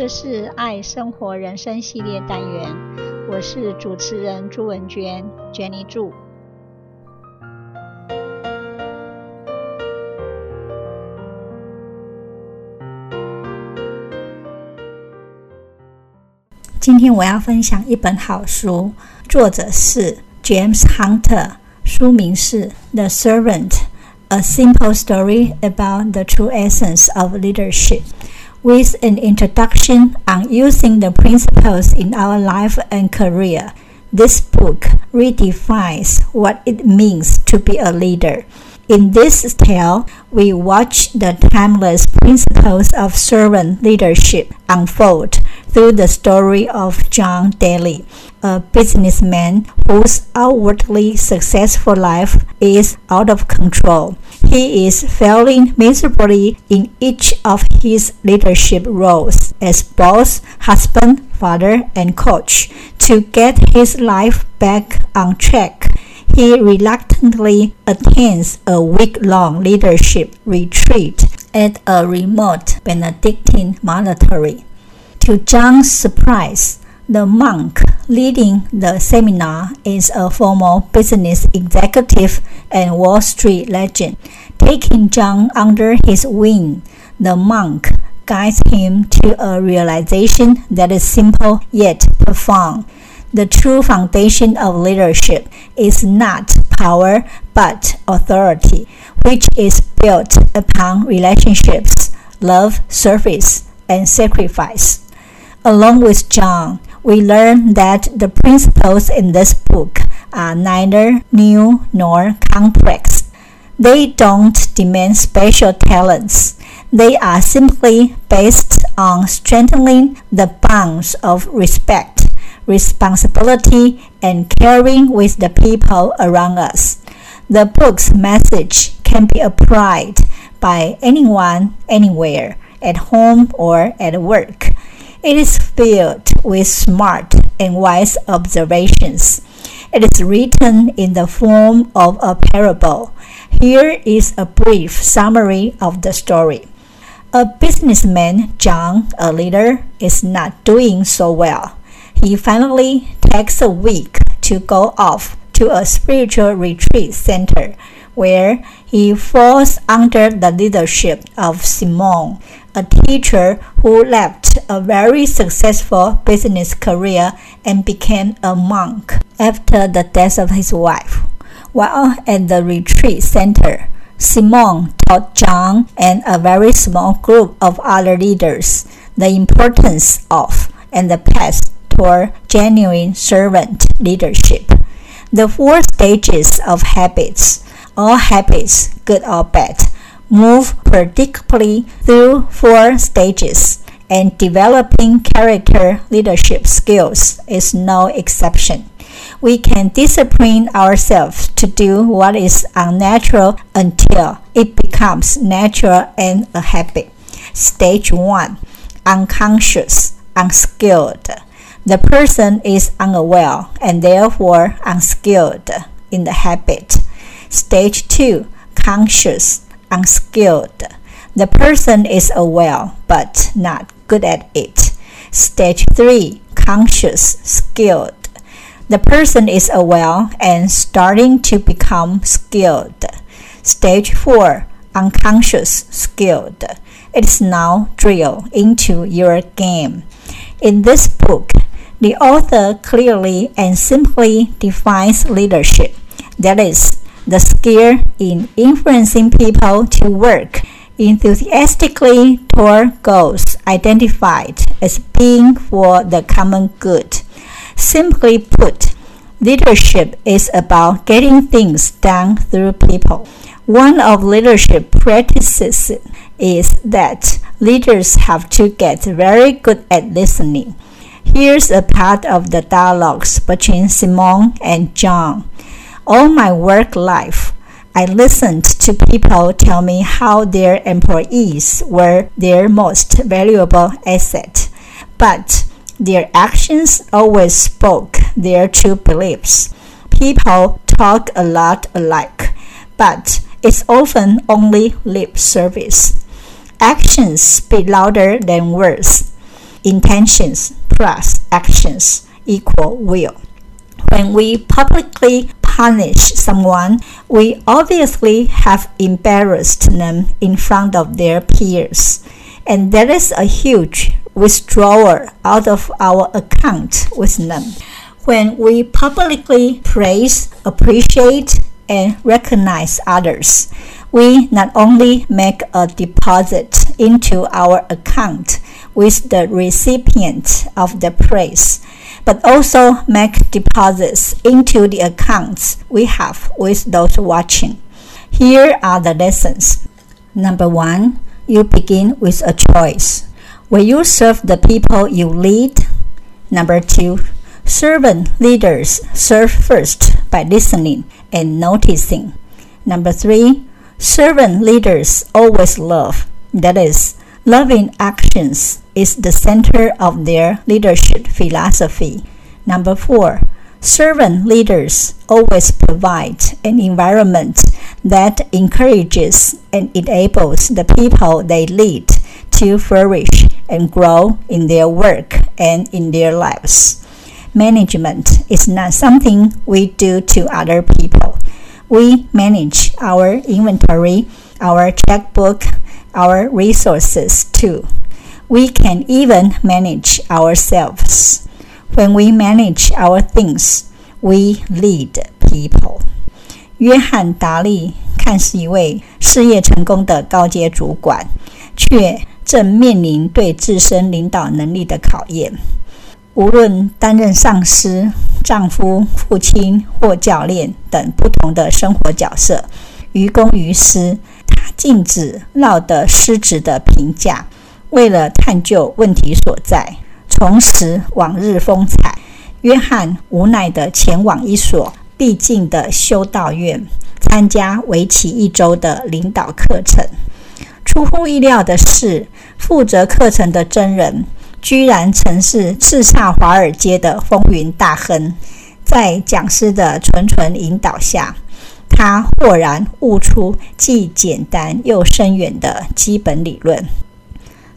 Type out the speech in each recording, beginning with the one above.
这是爱生活人生系列单元，我是主持人朱文娟，Jenny 朱。今天我要分享一本好书，作者是 James Hunter，书名是《The Servant: A Simple Story About the True Essence of Leadership》，with an introduction on using the principles in our life and career. This book redefines what it means to be a leader. In this tale, we watch the timeless principles of servant leadership unfold through the story of John Daly, a businessman whose outwardly successful life is out of control. He is failing miserably in each of his leadership roles as boss, husband, father, and coach. To get his life back on track, he reluctantly attends a week-long leadership retreat at a remote Benedictine monastery. To John's surprise, the monk leading the seminar is a former business executive and Wall Street legend. Taking John under his wing, the monk guides him to a realization that is simple yet profound. The true foundation of leadership is not power but authority, which is built upon relationships, love, service, and sacrifice. Along with John, we learn that the principles in this book are neither new nor complex. They don't demand special talents. They are simply based on strengthening the bonds of respect responsibility, and caring with the people around us. The book's message can be applied by anyone, anywhere, at home or at work. It is filled with smart and wise observations. It is written in the form of a parable. Here is a brief summary of the story. A businessman, John, a leader, is not doing so well. He finally takes a week to go off to a spiritual retreat center where he falls under the leadership of Simon, a teacher who left a very successful business career and became a monk after the death of his wife. While at the retreat center, Simon taught John and a very small group of other leaders the importance of and the path for genuine servant leadership. The four stages of habits, all habits, good or bad, move predictably through four stages, and developing character leadership skills is no exception. We can discipline ourselves to do what is unnatural until it becomes natural and a habit. Stage 1 Unconscious, unskilled the person is unaware and therefore unskilled in the habit. Stage 2 Conscious, unskilled. The person is aware but not good at it. Stage 3 Conscious, skilled. The person is aware and starting to become skilled. Stage 4 Unconscious, skilled. It is now drilled into your game. In this book, the author clearly and simply defines leadership. That is, the skill in influencing people to work enthusiastically toward goals identified as being for the common good. Simply put, leadership is about getting things done through people. One of leadership practices is that leaders have to get very good at listening. Here's a part of the dialogues between Simon and John. All my work life, I listened to people tell me how their employees were their most valuable asset, but their actions always spoke their true beliefs. People talk a lot alike, but it's often only lip service. Actions speak louder than words. intentions plus actions equal will. When we publicly punish someone, we obviously have embarrassed them in front of their peers, and there is a huge withdrawal out of our account with them. When we publicly praise, appreciate, and recognize others, we not only make a deposit into our account with the recipient of the praise, but also make deposits into the accounts we have with those watching. Here are the lessons. Number one, you begin with a choice. Will you serve the people you lead? Number two, servant leaders serve first by listening and noticing. Number three, servant leaders always love. That is, loving actions is the center of their leadership philosophy. Number four, servant leaders always provide an environment that encourages and enables the people they lead to flourish and grow in their work and in their lives. Management is not something we do to other people. We manage our inventory, our checkbook, our resources too. We can even manage ourselves. When we manage our things, we lead people. 约翰·达利看似一位事业成功的高阶主管，却正面临对自身领导能力的考验。无论担任上司、丈夫、父亲或教练等不同的生活角色，于公于私，禁止落得失职的评价。为了探究问题所在，重拾往日风采，约翰无奈地前往一所僻静的修道院，参加为期一周的领导课程。出乎意料的是，负责课程的真人。居然曾是叱咤华尔街的风云大亨，在讲师的谆谆引导下，他豁然悟出既简单又深远的基本理论：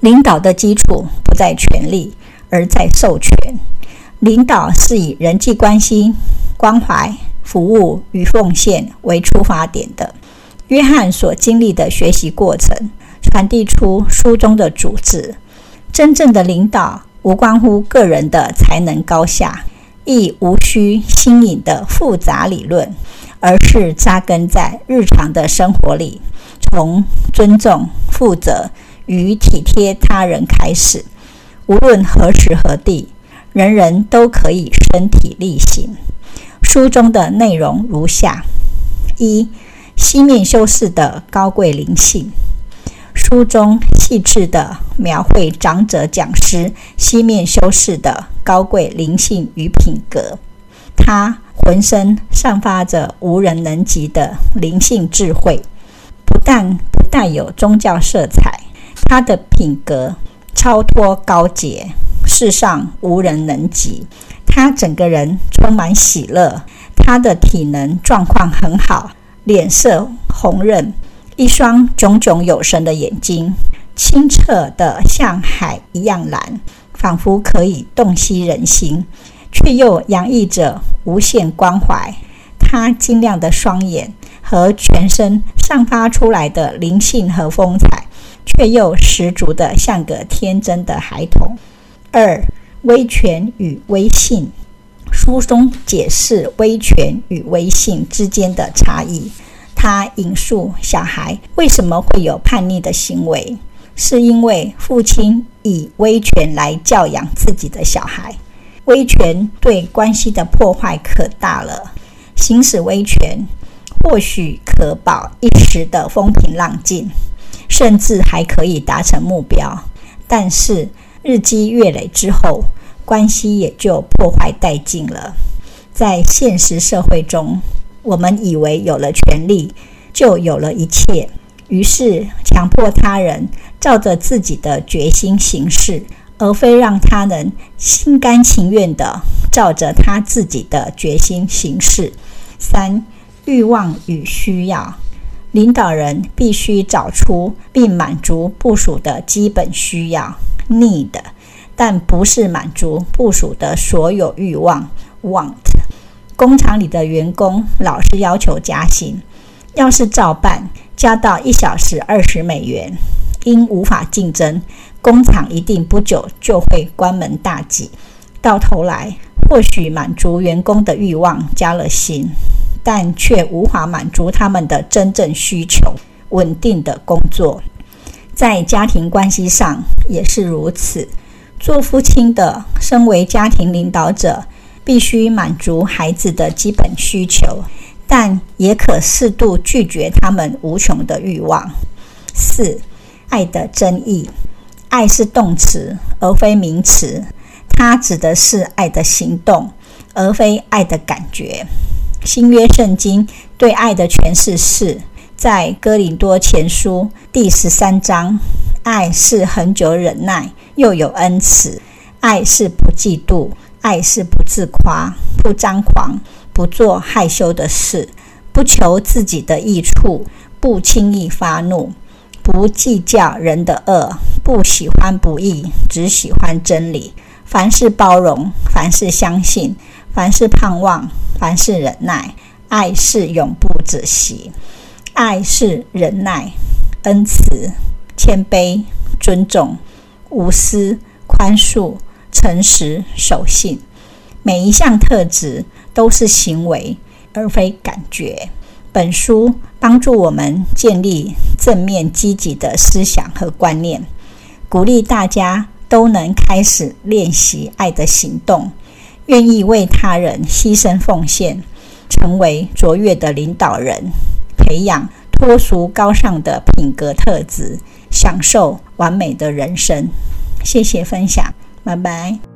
领导的基础不在权力，而在授权。领导是以人际关系、关怀、服务与奉献为出发点的。约翰所经历的学习过程，传递出书中的主旨。真正的领导无关乎个人的才能高下，亦无需新颖的复杂理论，而是扎根在日常的生活里，从尊重、负责与体贴他人开始。无论何时何地，人人都可以身体力行。书中的内容如下：一、西面修士的高贵灵性。书中细致地描绘长者讲师西面修士的高贵灵性与品格。他浑身散发着无人能及的灵性智慧，不但不带有宗教色彩，他的品格超脱高洁，世上无人能及。他整个人充满喜乐，他的体能状况很好，脸色红润。一双炯炯有神的眼睛，清澈得像海一样蓝，仿佛可以洞悉人心，却又洋溢着无限关怀。他晶亮的双眼和全身散发出来的灵性和风采，却又十足的像个天真的孩童。二、威权与威信。书中解释威权与威信之间的差异。他引述小孩为什么会有叛逆的行为，是因为父亲以威权来教养自己的小孩。威权对关系的破坏可大了。行使威权或许可保一时的风平浪静，甚至还可以达成目标，但是日积月累之后，关系也就破坏殆尽了。在现实社会中，我们以为有了权力，就有了一切，于是强迫他人照着自己的决心行事，而非让他人心甘情愿地照着他自己的决心行事。三、欲望与需要，领导人必须找出并满足部署的基本需要 （need）。但不是满足部署的所有欲望 （want）。工厂里的员工老是要求加薪，要是照办，加到一小时二十美元，因无法竞争，工厂一定不久就会关门大吉。到头来，或许满足员工的欲望加了薪，但却无法满足他们的真正需求——稳定的工作。在家庭关系上也是如此。做父亲的，身为家庭领导者，必须满足孩子的基本需求，但也可适度拒绝他们无穷的欲望。四、爱的真义。爱是动词，而非名词，它指的是爱的行动，而非爱的感觉。新约圣经对爱的诠释是在哥林多前书第十三章。爱是恒久忍耐，又有恩慈；爱是不嫉妒；爱是不自夸，不张狂，不做害羞的事，不求自己的益处，不轻易发怒，不计较人的恶，不喜欢不义，只喜欢真理。凡事包容，凡事相信，凡事盼望，凡事忍耐。爱是永不止息，爱是忍耐，恩慈。谦卑、尊重、无私、宽恕、诚实、守信，每一项特质都是行为，而非感觉。本书帮助我们建立正面积极的思想和观念，鼓励大家都能开始练习爱的行动，愿意为他人牺牲奉献，成为卓越的领导人，培养脱俗高尚的品格特质。享受完美的人生。谢谢分享，拜拜。